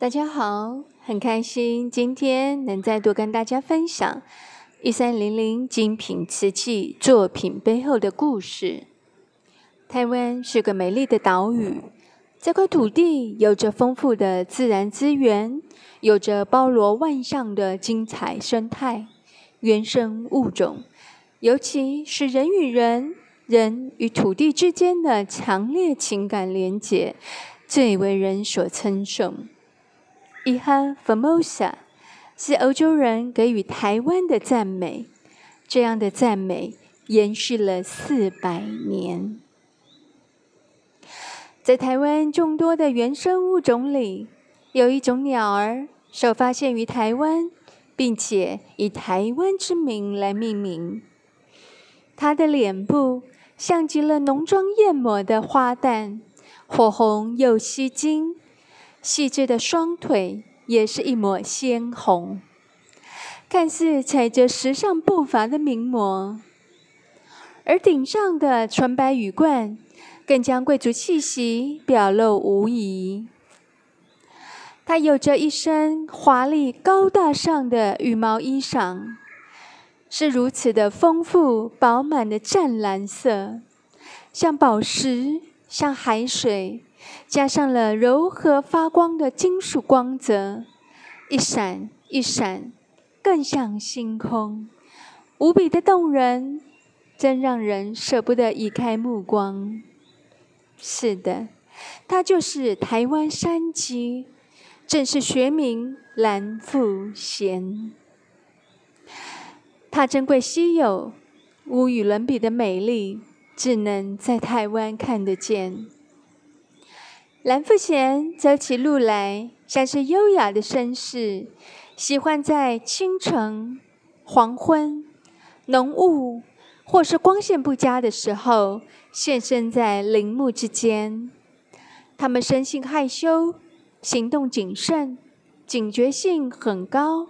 大家好，很开心今天能再度跟大家分享一三零零精品瓷器作品背后的故事。台湾是个美丽的岛屿，这块土地有着丰富的自然资源，有着包罗万象的精彩生态、原生物种，尤其是人与人、人与土地之间的强烈情感连结，最为人所称颂。伊哈 Formosa 是欧洲人给予台湾的赞美，这样的赞美延续了四百年。在台湾众多的原生物种里，有一种鸟儿首发现于台湾，并且以台湾之名来命名。它的脸部像极了浓妆艳抹的花旦，火红又吸睛。细致的双腿也是一抹鲜红，看似踩着时尚步伐的名模，而顶上的纯白羽冠更将贵族气息表露无遗。它有着一身华丽高大上的羽毛衣裳，是如此的丰富饱满的湛蓝色，像宝石，像海水。加上了柔和发光的金属光泽，一闪一闪，更像星空，无比的动人，真让人舍不得移开目光。是的，它就是台湾山鸡，正是学名蓝腹鹇。它珍贵稀有，无与伦比的美丽，只能在台湾看得见。蓝富贤走起路来像是优雅的绅士，喜欢在清晨、黄昏、浓雾或是光线不佳的时候现身在林木之间。他们生性害羞，行动谨慎，警觉性很高。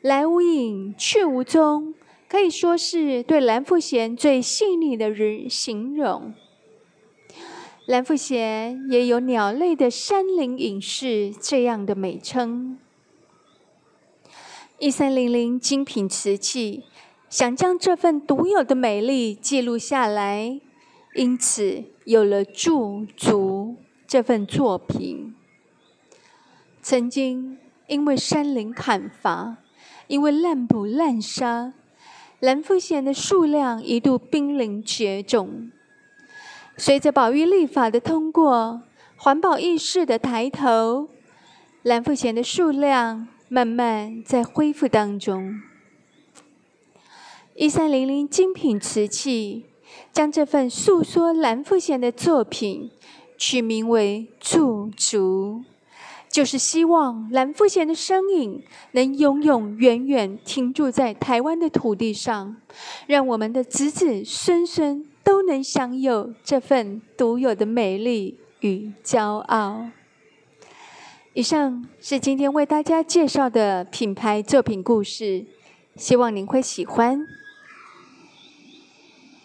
来无影，去无踪，可以说是对蓝富贤最细腻的人形容。蓝腹鹇也有“鸟类的山林隐士”这样的美称。一三零零精品瓷器想将这份独有的美丽记录下来，因此有了驻足这份作品。曾经因为山林砍伐，因为滥捕滥杀，蓝腹鹇的数量一度濒临绝种。随着保育立法的通过，环保意识的抬头，蓝腹鹇的数量慢慢在恢复当中。一三零零精品瓷器将这份诉说蓝腹鹇的作品取名为“驻足”，就是希望蓝腹鹇的身影能永永远远停驻在台湾的土地上，让我们的子子孙孙。能享有这份独有的美丽与骄傲。以上是今天为大家介绍的品牌作品故事，希望您会喜欢。